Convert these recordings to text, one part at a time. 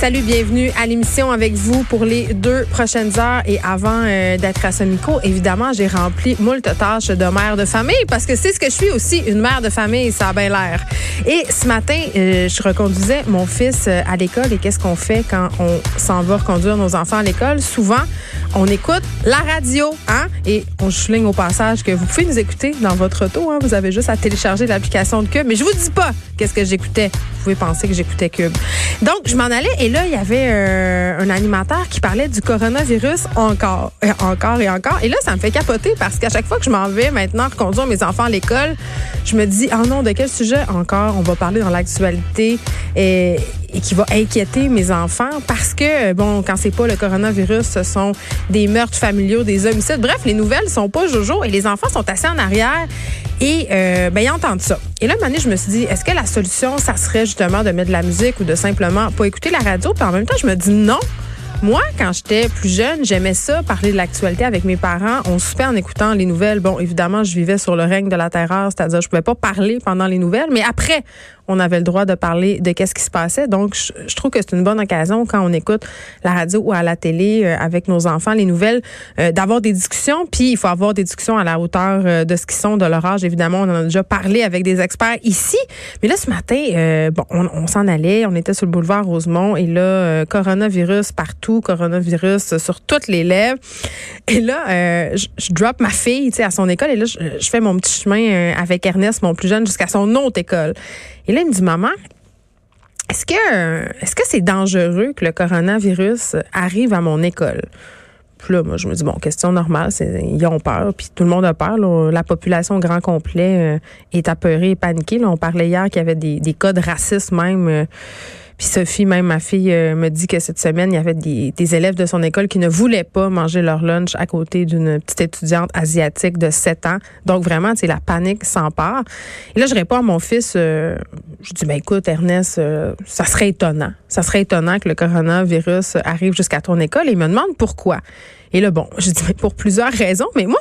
Salut, bienvenue à l'émission avec vous pour les deux prochaines heures. Et avant euh, d'être à ce évidemment, j'ai rempli moult tâches de mère de famille parce que c'est ce que je suis aussi, une mère de famille, ça a bien l'air. Et ce matin, euh, je reconduisais mon fils euh, à l'école et qu'est-ce qu'on fait quand on s'en va reconduire nos enfants à l'école? Souvent, on écoute la radio, hein? Et on souligne au passage que vous pouvez nous écouter dans votre auto, hein? Vous avez juste à télécharger l'application de Cube. Mais je vous dis pas qu'est-ce que j'écoutais. Vous pouvez penser que j'écoutais Cube. Donc, je m'en allais et là, il y avait euh, un animateur qui parlait du coronavirus encore, et encore et encore. Et là, ça me fait capoter parce qu'à chaque fois que je m'en vais maintenant reconduire mes enfants à l'école, je me dis, ah non, de quel sujet encore on va parler dans l'actualité et qui va inquiéter mes enfants parce que, bon, quand c'est pas le coronavirus, ce sont des meurtres familiaux, des homicides. Bref, les nouvelles sont pas jojo et les enfants sont assis en arrière et euh, ben, ils entendent ça. Et là, une je me suis dit, est-ce que la solution, ça serait justement de mettre de la musique ou de simplement pas écouter la radio? Puis en même temps, je me dis non. Moi, quand j'étais plus jeune, j'aimais ça, parler de l'actualité avec mes parents. On soupait en écoutant les nouvelles. Bon, évidemment, je vivais sur le règne de la terreur, c'est-à-dire je pouvais pas parler pendant les nouvelles, mais après, on avait le droit de parler de qu'est-ce qui se passait. Donc, je, trouve que c'est une bonne occasion quand on écoute la radio ou à la télé euh, avec nos enfants les nouvelles, euh, d'avoir des discussions. Puis, il faut avoir des discussions à la hauteur euh, de ce qu'ils sont, de leur âge. Évidemment, on en a déjà parlé avec des experts ici. Mais là, ce matin, bon, on, s'en allait, on était sur le boulevard Rosemont et là, coronavirus partout, coronavirus sur toutes les lèvres. Et là, je, drop ma fille, à son école et là, je fais mon petit chemin avec Ernest, mon plus jeune, jusqu'à son autre école. Et là, il me dit, maman, est-ce que c'est dangereux que le coronavirus arrive à mon école? Puis là, moi, je me dis, bon, question normale, ils ont peur, puis tout le monde a peur. La population au grand complet euh, est apeurée et paniquée. On parlait hier qu'il y avait des, des cas de racisme même. Euh, puis Sophie, même ma fille, euh, me dit que cette semaine, il y avait des, élèves de son école qui ne voulaient pas manger leur lunch à côté d'une petite étudiante asiatique de 7 ans. Donc vraiment, c'est la panique s'empare. Et là, je réponds à mon fils, euh, je dis, ben écoute, Ernest, euh, ça serait étonnant. Ça serait étonnant que le coronavirus arrive jusqu'à ton école. Et il me demande pourquoi. Et là, bon, je dis, mais pour plusieurs raisons, mais moi,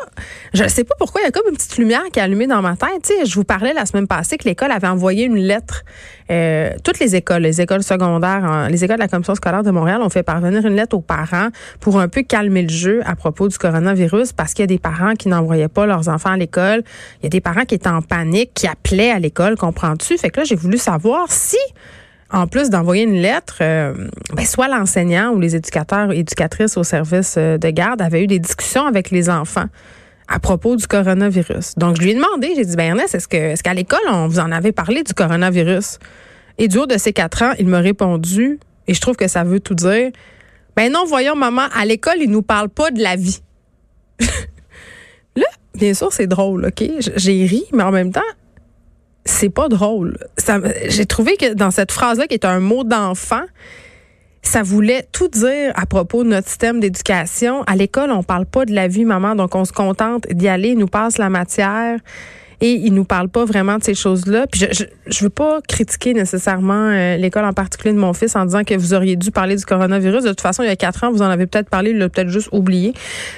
je ne sais pas pourquoi il y a comme une petite lumière qui est allumée dans ma tête. Tu je vous parlais la semaine passée que l'école avait envoyé une lettre. Euh, toutes les écoles, les écoles secondaires, les écoles de la Commission scolaire de Montréal ont fait parvenir une lettre aux parents pour un peu calmer le jeu à propos du coronavirus parce qu'il y a des parents qui n'envoyaient pas leurs enfants à l'école. Il y a des parents qui étaient en panique, qui appelaient à l'école, comprends-tu? Fait que là, j'ai voulu savoir si en plus d'envoyer une lettre, euh, ben, soit l'enseignant ou les éducateurs et éducatrices au service euh, de garde avaient eu des discussions avec les enfants à propos du coronavirus. Donc, je lui ai demandé, j'ai dit, ben Ernest, est-ce qu'à l'école, on vous en avait parlé du coronavirus? Et du haut de ses quatre ans, il m'a répondu, et je trouve que ça veut tout dire, ben non, voyons, maman, à l'école, ils nous parlent pas de la vie. Là, bien sûr, c'est drôle, OK? J'ai ri, mais en même temps, c'est pas drôle. J'ai trouvé que dans cette phrase-là, qui est un mot d'enfant, ça voulait tout dire à propos de notre système d'éducation. À l'école, on parle pas de la vie, maman, donc on se contente d'y aller, ils nous passe la matière et ils nous parlent pas vraiment de ces choses-là. Puis je, je, veux pas critiquer nécessairement euh, l'école en particulier de mon fils en disant que vous auriez dû parler du coronavirus. De toute façon, il y a quatre ans, vous en avez peut-être parlé, il l'a peut-être juste oublié.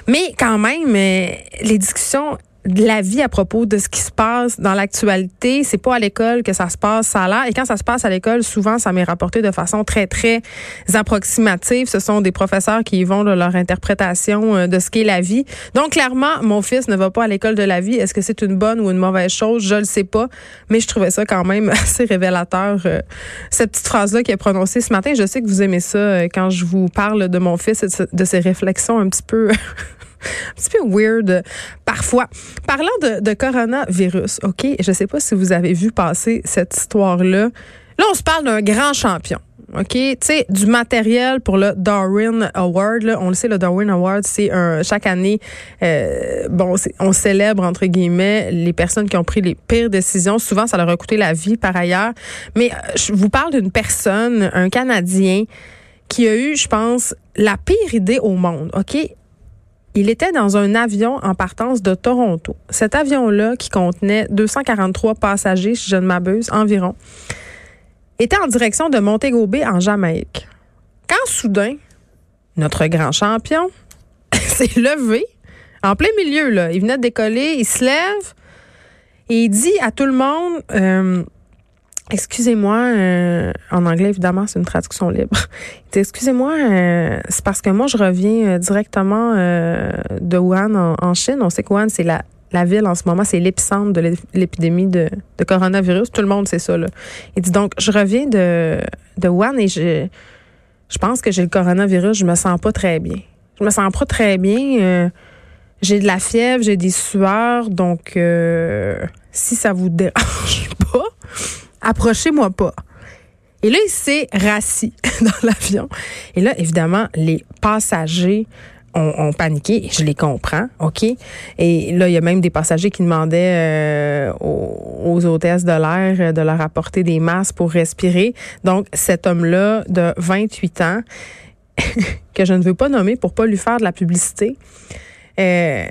Mais quand même, euh, les discussions de la vie à propos de ce qui se passe dans l'actualité. C'est pas à l'école que ça se passe, ça là. Et quand ça se passe à l'école, souvent, ça m'est rapporté de façon très, très approximative. Ce sont des professeurs qui y vont de leur interprétation euh, de ce qu'est la vie. Donc, clairement, mon fils ne va pas à l'école de la vie. Est-ce que c'est une bonne ou une mauvaise chose? Je le sais pas. Mais je trouvais ça quand même assez révélateur, euh, cette petite phrase-là qui est prononcée ce matin. Je sais que vous aimez ça euh, quand je vous parle de mon fils et de ses réflexions un petit peu petit peu weird parfois. Parlant de, coronavirus, OK, je sais pas si vous avez vu passer cette histoire-là. Là, on se parle d'un grand champion. OK, tu sais, du matériel pour le Darwin Award. Là. On le sait, le Darwin Award, c'est un chaque année, euh, bon, on célèbre entre guillemets les personnes qui ont pris les pires décisions. Souvent, ça leur a coûté la vie par ailleurs. Mais euh, je vous parle d'une personne, un Canadien qui a eu, je pense, la pire idée au monde, OK? Il était dans un avion en partance de Toronto. Cet avion-là, qui contenait 243 passagers, si je ne m'abuse, environ, était en direction de Montego Bay, en Jamaïque. Quand soudain, notre grand champion s'est levé en plein milieu, là. Il venait de décoller, il se lève et il dit à tout le monde, euh, excusez-moi, euh, en anglais évidemment, c'est une traduction libre. Excusez-moi, euh, c'est parce que moi je reviens directement de Wuhan en, Chine. On sait que Wuhan c'est la la ville en ce moment, c'est l'épicentre de l'épidémie de, de, coronavirus. Tout le monde sait ça. Là. Il dit donc, je reviens de, de Wuhan et je, je pense que j'ai le coronavirus. Je me sens pas très bien. Je me sens pas très bien. j'ai de la fièvre, j'ai des sueurs. Donc, si ça vous dérange pas, approchez-moi pas. Et là, il s'est rassis dans l'avion. Et là, évidemment, les passagers ont, paniqué. Je les comprends, OK? Et là, il y a même des passagers qui demandaient euh, aux, hôtesses de l'air de leur apporter des masques pour respirer. Donc, cet homme-là de 28 ans, que je ne veux pas nommer pour pas lui faire de la publicité, euh,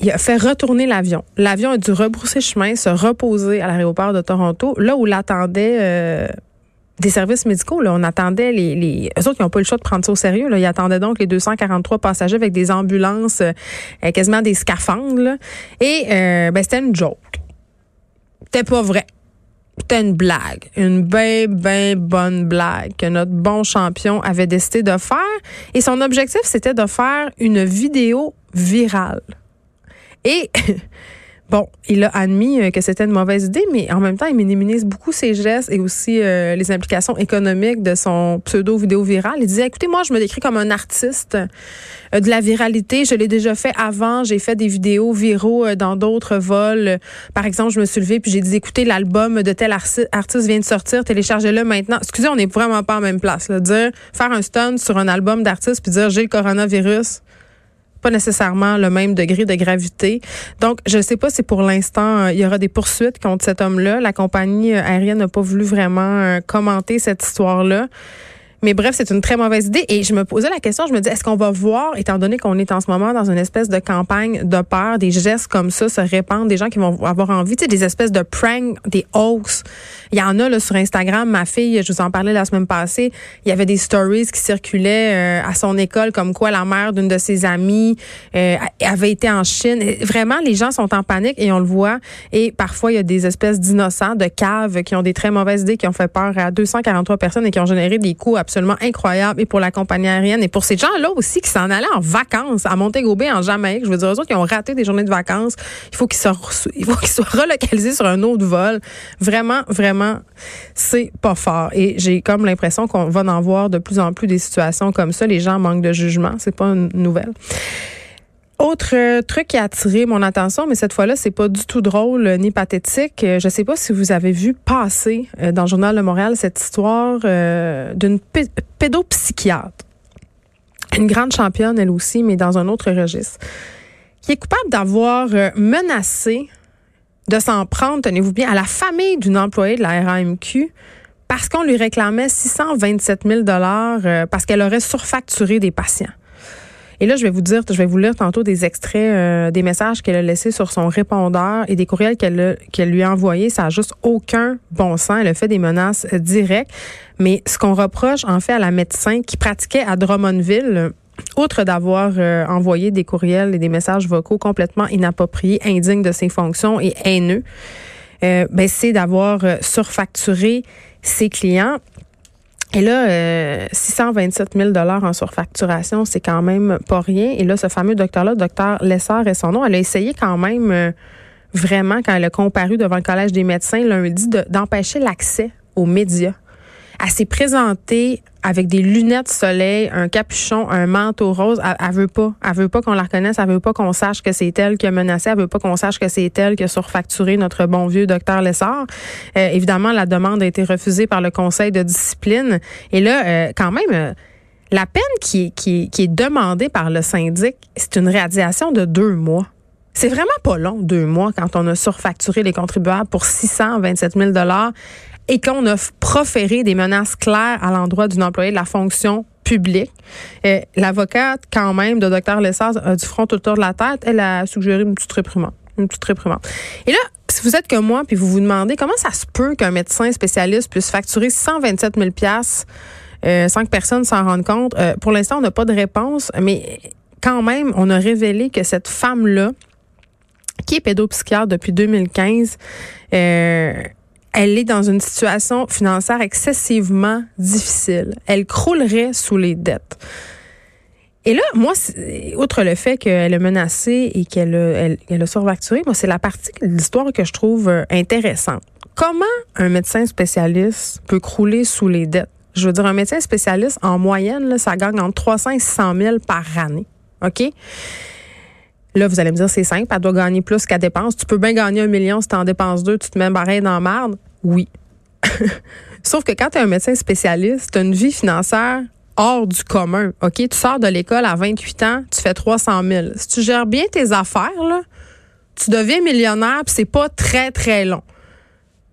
il a fait retourner l'avion. L'avion a dû rebrousser chemin, se reposer à l'aéroport de Toronto, là où l'attendait euh, des services médicaux. Là, on attendait les, les eux autres qui n'ont pas eu le choix de prendre ça au sérieux. Là, ils attendaient donc les 243 passagers avec des ambulances, euh, quasiment des scaphandres. Et euh, ben, c'était une joke. C'était pas vrai. C'était une blague, une bien, bien bonne blague que notre bon champion avait décidé de faire. Et son objectif, c'était de faire une vidéo virale. Et Bon, il a admis euh, que c'était une mauvaise idée, mais en même temps, il minimise beaucoup ses gestes et aussi euh, les implications économiques de son pseudo vidéo virale. Il disait, écoutez, moi, je me décris comme un artiste euh, de la viralité. Je l'ai déjà fait avant. J'ai fait des vidéos viraux dans d'autres vols. Par exemple, je me suis levée puis j'ai dit, écoutez, l'album de tel artiste vient de sortir, téléchargez-le maintenant. Excusez, on n'est vraiment pas en même place. Là. Dire, faire un stunt sur un album d'artiste puis dire, j'ai le coronavirus pas nécessairement le même degré de gravité. Donc, je ne sais pas si pour l'instant, euh, il y aura des poursuites contre cet homme-là. La compagnie euh, aérienne n'a pas voulu vraiment euh, commenter cette histoire-là. Mais bref, c'est une très mauvaise idée. Et je me posais la question, je me dis, est-ce qu'on va voir, étant donné qu'on est en ce moment dans une espèce de campagne de peur, des gestes comme ça se répandre, des gens qui vont avoir envie, tu sais, des espèces de pranks, des hoax. Il y en a là sur Instagram. Ma fille, je vous en parlais la semaine passée, il y avait des stories qui circulaient euh, à son école comme quoi la mère d'une de ses amies euh, avait été en Chine. vraiment, les gens sont en panique et on le voit. Et parfois, il y a des espèces d'innocents, de caves qui ont des très mauvaises idées, qui ont fait peur à 243 personnes et qui ont généré des coûts absolument incroyable et pour la compagnie aérienne et pour ces gens-là aussi qui s'en allaient en vacances à Montego Bay en Jamaïque. Je veux dire, eux autres qui ont raté des journées de vacances, il faut qu'ils soient, il faut qu'ils soient relocalisés sur un autre vol. Vraiment, vraiment, c'est pas fort. Et j'ai comme l'impression qu'on va en voir de plus en plus des situations comme ça. Les gens manquent de jugement. C'est pas une nouvelle. Autre euh, truc qui a attiré mon attention, mais cette fois-là, c'est pas du tout drôle euh, ni pathétique. Euh, je sais pas si vous avez vu passer dans le journal de Montréal cette histoire d'une pédopsychiatre, une grande championne elle aussi, mais dans un autre registre, qui est coupable d'avoir menacé de s'en prendre, tenez-vous bien, à la famille d'une employée de la RAMQ parce qu'on lui réclamait 627 000 dollars parce qu'elle aurait surfacturé des patients. Et là, je vais vous dire, je vais vous lire tantôt des extraits euh, des messages qu'elle a laissés sur son répondeur et des courriels qu'elle lui a envoyés. Ça a juste aucun bon sens. Elle a fait des menaces euh, directes. Mais ce qu'on reproche en fait à la médecin qui pratiquait à Drummondville, outre d'avoir euh, envoyé des courriels et des messages vocaux complètement inappropriés, indignes de ses fonctions et haineux, ben, c'est d'avoir surfacturé ses clients. Et là, 627 000 dollars en surfacturation, c'est quand même pas rien. Et là, ce fameux docteur-là, docteur Lessard et son nom, elle a essayé quand même euh, vraiment, quand elle a comparu devant le Collège des médecins lundi, d'empêcher l'accès aux médias. Elle s'est présentée avec des lunettes soleil, un capuchon, un manteau rose. Elle, elle veut pas. Elle veut pas qu'on la reconnaisse. Elle veut pas qu'on sache que c'est elle qui a menacé. Elle veut pas qu'on sache que c'est elle qui a surfacturé notre bon vieux docteur Lessard. Euh, évidemment, la demande a été refusée par le conseil de discipline. Et là, euh, quand même, euh, la peine qui qui, qui est demandée par le syndic, c'est une radiation de deux mois. C'est vraiment pas long, deux mois, quand on a surfacturé les contribuables pour 627 000 et qu'on a proféré des menaces claires à l'endroit d'une employée de la fonction publique. Euh, l'avocate, quand même, de Dr. Lessard du front autour de la tête. Elle a suggéré une petite réprimande. Une petite réprimande. Et là, si vous êtes comme moi, puis vous vous demandez comment ça se peut qu'un médecin spécialiste puisse facturer 127 000 euh, sans que personne s'en rende compte, euh, pour l'instant, on n'a pas de réponse, mais quand même, on a révélé que cette femme-là, qui pédopsychiatre depuis 2015, euh, elle est dans une situation financière excessivement difficile. Elle croulerait sous les dettes. Et là, moi, outre le fait qu'elle est menacée et qu'elle a, elle, a surfacturé, moi, c'est la partie de l'histoire que je trouve euh, intéressante. Comment un médecin spécialiste peut crouler sous les dettes? Je veux dire, un médecin spécialiste, en moyenne, ça gagne entre 300 et 600 000 par année. OK? Là, vous allez me dire, c'est simple, elle doit gagner plus qu'elle dépense. Tu peux bien gagner un million si tu en dépenses deux, tu te mets barré dans marde. Oui. Sauf que quand tu es un médecin spécialiste, tu as une vie financière hors du commun. OK? Tu sors de l'école à 28 ans, tu fais 300 000. Si tu gères bien tes affaires, là, tu deviens millionnaire, puis c'est pas très, très long.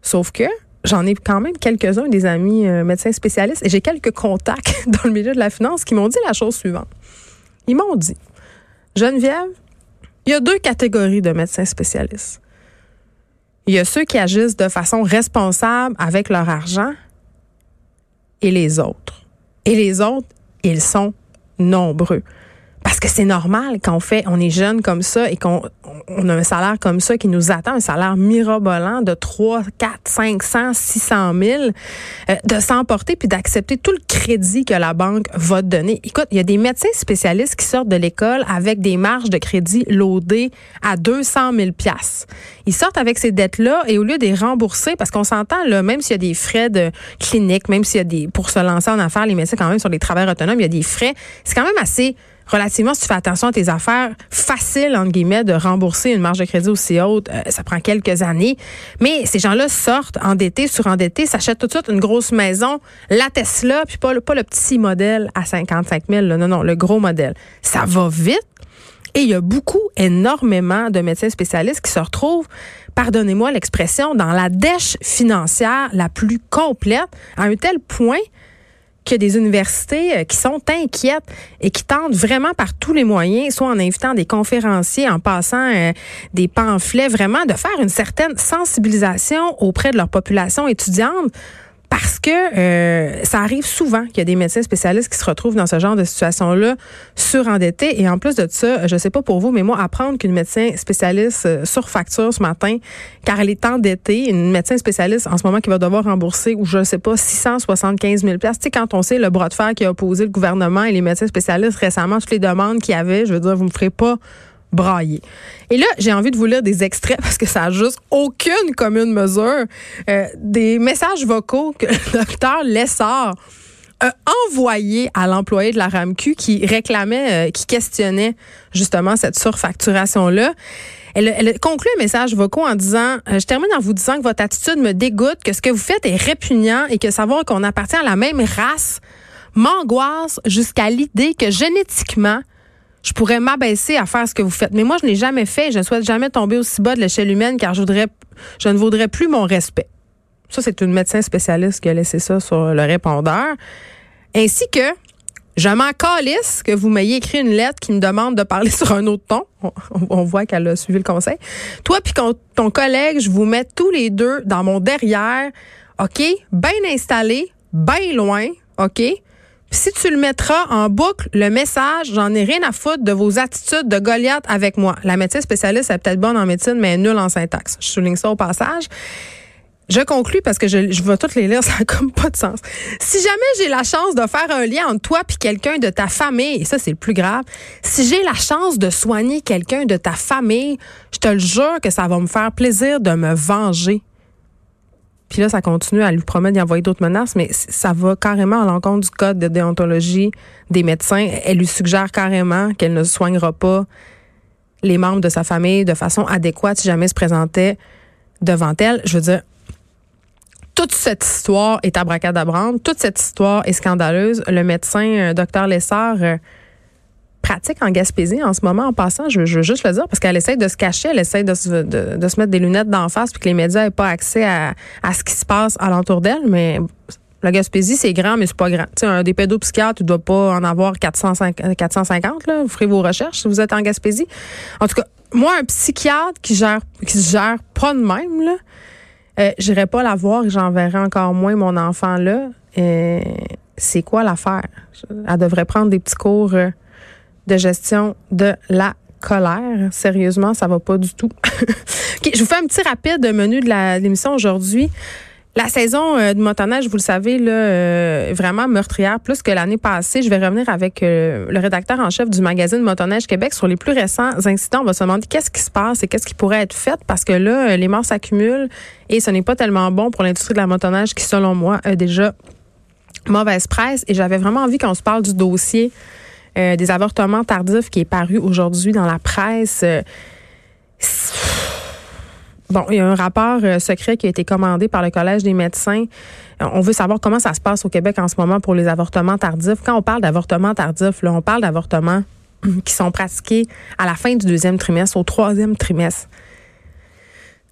Sauf que j'en ai quand même quelques-uns des amis euh, médecins spécialistes et j'ai quelques contacts dans le milieu de la finance qui m'ont dit la chose suivante. Ils m'ont dit, Geneviève, il y a deux catégories de médecins spécialistes. Il y a ceux qui agissent de façon responsable avec leur argent et les autres. Et les autres, ils sont nombreux. Parce que c'est normal quand on fait, on est jeune comme ça et qu'on on a un salaire comme ça qui nous attend, un salaire mirobolant de 3, 4, 500, 600 000, de s'emporter puis d'accepter tout le crédit que la banque va te donner. Écoute, il y a des médecins spécialistes qui sortent de l'école avec des marges de crédit loadées à 200 000 Ils sortent avec ces dettes-là et au lieu de les rembourser, parce qu'on s'entend, là, même s'il y a des frais de clinique, même s'il y a des, pour se lancer en affaires, les médecins quand même sur les travailleurs autonomes, il y a des frais. C'est quand même assez relativement, si tu fais attention à tes affaires, facile, entre guillemets, de rembourser une marge de crédit aussi haute. Euh, ça prend quelques années. Mais ces gens-là sortent endettés, surendettés, s'achètent tout de suite une grosse maison, la Tesla, puis pas, pas le petit modèle à 55 000. non, non, le gros modèle. Ça va vite. Et il y a beaucoup, énormément de médecins spécialistes qui se retrouvent, pardonnez-moi l'expression, dans la dèche financière la plus complète, à un tel point a des universités euh, qui sont inquiètes et qui tentent vraiment par tous les moyens, soit en invitant des conférenciers, en passant euh, des pamphlets, vraiment de faire une certaine sensibilisation auprès de leur population étudiante parce que euh, ça arrive souvent qu'il y a des médecins spécialistes qui se retrouvent dans ce genre de situation-là surendettés. Et en plus de ça, je sais pas pour vous, mais moi, apprendre qu'une médecin spécialiste euh, surfacture ce matin car elle est endettée, une médecin spécialiste en ce moment qui va devoir rembourser, ou je sais pas, 675 000 Tu sais, quand on sait le bras de fer qui a opposé le gouvernement et les médecins spécialistes récemment, toutes les demandes qu'il y avait, je veux dire, vous me ferez pas brailler. Et là, j'ai envie de vous lire des extraits parce que ça n'a juste aucune commune mesure. Euh, des messages vocaux que le docteur Lessard a envoyé à l'employé de la RAMQ qui réclamait, euh, qui questionnait justement cette surfacturation-là. Elle, elle conclut un message vocaux en disant euh, Je termine en vous disant que votre attitude me dégoûte, que ce que vous faites est répugnant et que savoir qu'on appartient à la même race m'angoisse jusqu'à l'idée que génétiquement, je pourrais m'abaisser à faire ce que vous faites. Mais moi, je n'ai jamais fait. Je ne souhaite jamais tomber aussi bas de l'échelle humaine car je, voudrais, je ne vaudrais plus mon respect. Ça, c'est une médecin spécialiste qui a laissé ça sur le répondeur. Ainsi que, je m'en calisse que vous m'ayez écrit une lettre qui me demande de parler sur un autre ton. On, voit qu'elle a suivi le conseil. Toi puis ton collègue, je vous mets tous les deux dans mon derrière. OK? Bien installé, bien loin. OK? Si tu le mettras en boucle, le message, j'en ai rien à foutre de vos attitudes de Goliath avec moi. La médecine spécialiste est peut-être bonne en médecine, mais nulle en syntaxe. Je souligne ça au passage. Je conclus parce que je, je vais toutes les lire, ça n'a comme pas de sens. Si jamais j'ai la chance de faire un lien entre toi puis quelqu'un de ta famille, et ça c'est le plus grave, si j'ai la chance de soigner quelqu'un de ta famille, je te le jure que ça va me faire plaisir de me venger puis là, ça continue à lui promettre d'y envoyer d'autres menaces, mais ça va carrément à l'encontre du code de déontologie des médecins. Elle lui suggère carrément qu'elle ne soignera pas les membres de sa famille de façon adéquate si jamais se présentait devant elle. Je veux dire, toute cette histoire est abracadabrante, toute cette histoire est scandaleuse. Le médecin, euh, docteur Lessard, euh, pratique en Gaspésie en ce moment en passant. Je, veux juste le dire parce qu'elle essaie de se cacher, elle essaie de se, de, se mettre des lunettes d'en face puis que les médias n'aient pas accès à, à ce qui se passe alentour d'elle. Mais la Gaspésie, c'est grand, mais c'est pas grand. Tu sais, un des pédopsychiatres, tu dois pas en avoir 450, 450 là. Vous ferez vos recherches si vous êtes en Gaspésie. En tout cas, moi, un psychiatre qui gère, qui se gère pas de même, là, euh, j'irai pas la voir et j'enverrai encore moins mon enfant là. Euh, c'est quoi l'affaire? Elle devrait prendre des petits cours euh, de gestion de la colère. Sérieusement, ça va pas du tout. je vous fais un petit rapide menu de l'émission aujourd'hui. La saison euh, de motoneige, vous le savez, là, euh, vraiment meurtrière, plus que l'année passée. Je vais revenir avec euh, le rédacteur en chef du magazine Motoneige Québec sur les plus récents incidents. On va se demander qu'est-ce qui se passe et qu'est-ce qui pourrait être fait parce que là, les morts s'accumulent et ce n'est pas tellement bon pour l'industrie de la motoneige qui, selon moi, a déjà mauvaise presse. Et j'avais vraiment envie qu'on se parle du dossier des avortements tardifs qui est paru aujourd'hui dans la presse. Bon, il y a un rapport euh, secret qui a été commandé par le Collège des médecins. Euh, on veut savoir comment ça se passe au Québec en ce moment pour les avortements tardifs. Quand on parle d'avortements tardifs, on parle d'avortements qui sont pratiqués à la fin du deuxième trimestre, au troisième trimestre.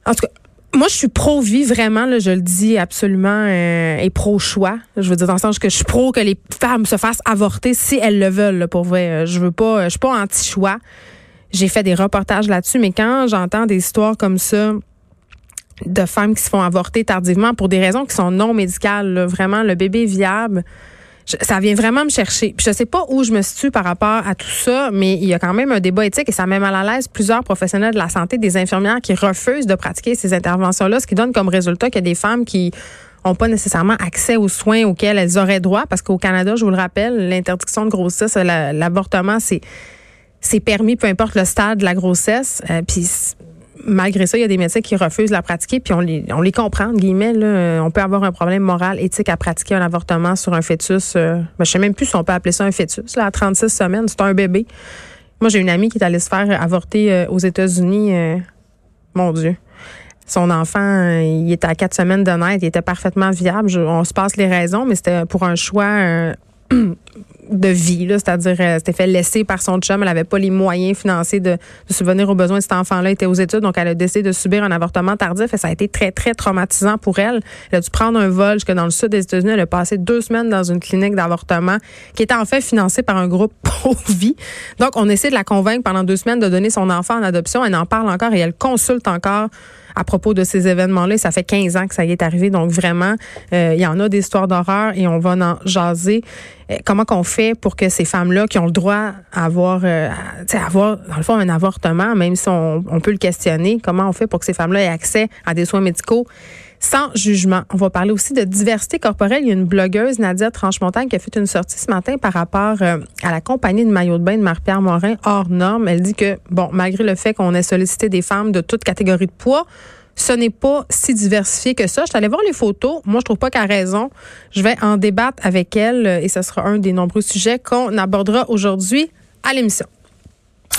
En tout cas, moi, je suis pro-vie, vraiment, là, je le dis absolument, euh, et pro-choix. Je veux dire, dans le sens que je suis pro que les femmes se fassent avorter si elles le veulent, pour vrai. Je veux pas, je suis pas anti-choix. J'ai fait des reportages là-dessus, mais quand j'entends des histoires comme ça, de femmes qui se font avorter tardivement pour des raisons qui sont non médicales. Vraiment, le bébé viable, ça vient vraiment me chercher. Puis je sais pas où je me situe par rapport à tout ça, mais il y a quand même un débat éthique et ça met mal à l'aise plusieurs professionnels de la santé, des infirmières qui refusent de pratiquer ces interventions-là, ce qui donne comme résultat qu'il y a des femmes qui ont pas nécessairement accès aux soins auxquels elles auraient droit, parce qu'au Canada, je vous le rappelle, l'interdiction de grossesse, l'avortement, c'est c'est permis, peu importe le stade de la grossesse. Euh, puis malgré ça, il y a des médecins qui refusent de la pratiquer, puis on les, on les comprend, guillemets. Là, on peut avoir un problème moral, éthique à pratiquer un avortement sur un fœtus. Euh, ben, je sais même plus si on peut appeler ça un fœtus. Là, à 36 semaines, c'est un bébé. Moi, j'ai une amie qui est allée se faire avorter euh, aux États-Unis. Euh, mon Dieu. Son enfant, il était à quatre semaines de naître, il était parfaitement viable. on se passe les raisons, mais c'était pour un choix de vie, c'est-à-dire euh, c'était fait laisser par son chum. Elle n'avait pas les moyens financiers de, de subvenir aux besoins de cet enfant-là. était aux études, donc elle a décidé de subir un avortement tardif et ça a été très, très traumatisant pour elle. Elle a dû prendre un vol jusque dans le sud des États-Unis. Elle a passé deux semaines dans une clinique d'avortement qui était en fait financée par un groupe pro-vie. Donc, on essaie de la convaincre pendant deux semaines de donner son enfant en adoption. Elle en parle encore et elle consulte encore à propos de ces événements-là. Ça fait 15 ans que ça y est arrivé. Donc, vraiment, euh, il y en a des histoires d'horreur et on va en jaser. Euh, comment qu'on fait pour que ces femmes-là qui ont le droit à avoir, euh, avoir, dans le fond, un avortement, même si on peut le questionner, comment on fait pour que ces femmes-là aient accès à des soins médicaux? Sans jugement. On va parler aussi de diversité corporelle. Il y a une blogueuse, Nadia Tranchemontagne, qui a fait une sortie ce matin par rapport euh, à la compagnie de maillot de bain de Marie-Pierre Morin hors norme. Elle dit que, bon, malgré le fait qu'on ait sollicité des femmes de toute catégorie de poids, ce n'est pas si diversifié que ça. Je suis allée voir les photos. Moi, je trouve pas qu'elle a raison. Je vais en débattre avec elle euh, et ce sera un des nombreux sujets qu'on abordera aujourd'hui à l'émission.